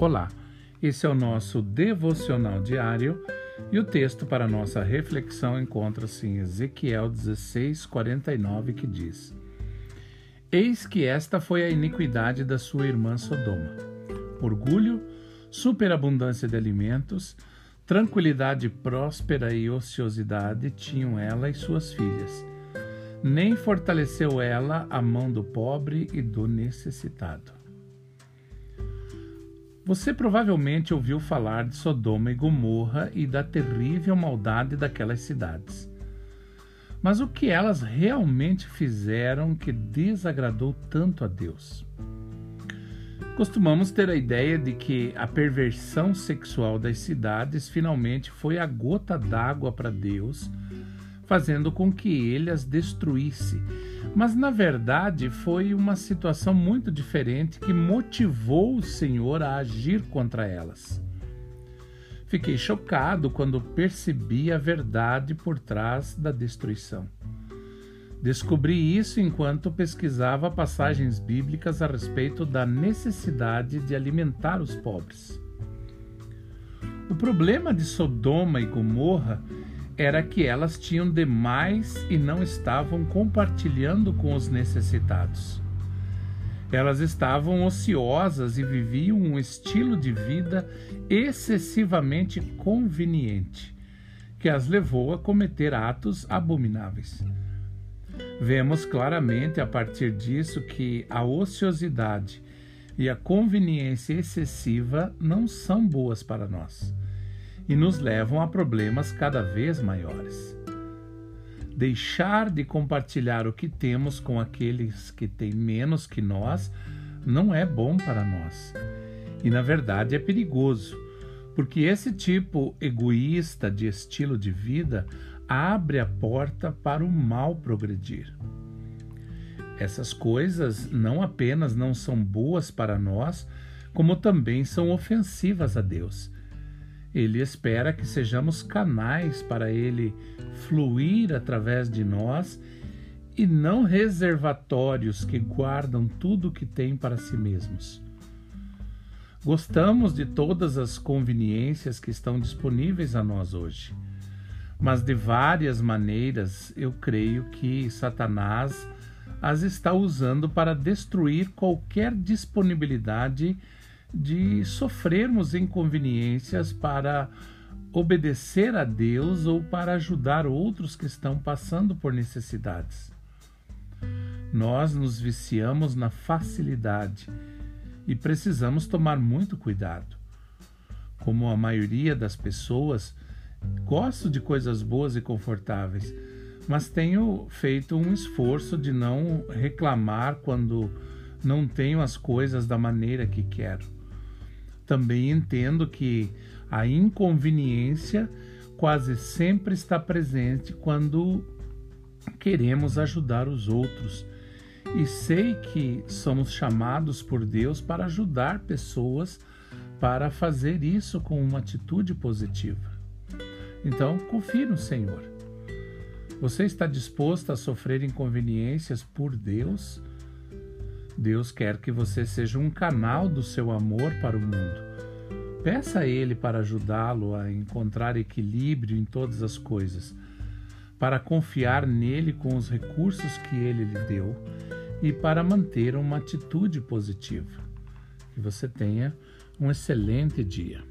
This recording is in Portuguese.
Olá, esse é o nosso devocional diário e o texto para nossa reflexão encontra-se em Ezequiel 16, 49, que diz: Eis que esta foi a iniquidade da sua irmã Sodoma: orgulho, superabundância de alimentos, tranquilidade próspera e ociosidade tinham ela e suas filhas. Nem fortaleceu ela a mão do pobre e do necessitado. Você provavelmente ouviu falar de Sodoma e Gomorra e da terrível maldade daquelas cidades. Mas o que elas realmente fizeram que desagradou tanto a Deus? Costumamos ter a ideia de que a perversão sexual das cidades finalmente foi a gota d'água para Deus, fazendo com que ele as destruísse mas na verdade foi uma situação muito diferente que motivou o Senhor a agir contra elas. Fiquei chocado quando percebi a verdade por trás da destruição. Descobri isso enquanto pesquisava passagens bíblicas a respeito da necessidade de alimentar os pobres. O problema de Sodoma e Gomorra era que elas tinham demais e não estavam compartilhando com os necessitados. Elas estavam ociosas e viviam um estilo de vida excessivamente conveniente, que as levou a cometer atos abomináveis. Vemos claramente a partir disso que a ociosidade e a conveniência excessiva não são boas para nós e nos levam a problemas cada vez maiores. Deixar de compartilhar o que temos com aqueles que têm menos que nós não é bom para nós. E na verdade é perigoso, porque esse tipo egoísta de estilo de vida abre a porta para o mal progredir. Essas coisas não apenas não são boas para nós, como também são ofensivas a Deus ele espera que sejamos canais para ele fluir através de nós e não reservatórios que guardam tudo o que tem para si mesmos. Gostamos de todas as conveniências que estão disponíveis a nós hoje, mas de várias maneiras eu creio que Satanás as está usando para destruir qualquer disponibilidade de sofrermos inconveniências para obedecer a Deus ou para ajudar outros que estão passando por necessidades. Nós nos viciamos na facilidade e precisamos tomar muito cuidado. Como a maioria das pessoas, gosto de coisas boas e confortáveis, mas tenho feito um esforço de não reclamar quando não tenho as coisas da maneira que quero também entendo que a inconveniência quase sempre está presente quando queremos ajudar os outros. E sei que somos chamados por Deus para ajudar pessoas para fazer isso com uma atitude positiva. Então, confie no Senhor. Você está disposto a sofrer inconveniências por Deus? Deus quer que você seja um canal do seu amor para o mundo. Peça a Ele para ajudá-lo a encontrar equilíbrio em todas as coisas, para confiar nele com os recursos que Ele lhe deu e para manter uma atitude positiva. Que você tenha um excelente dia.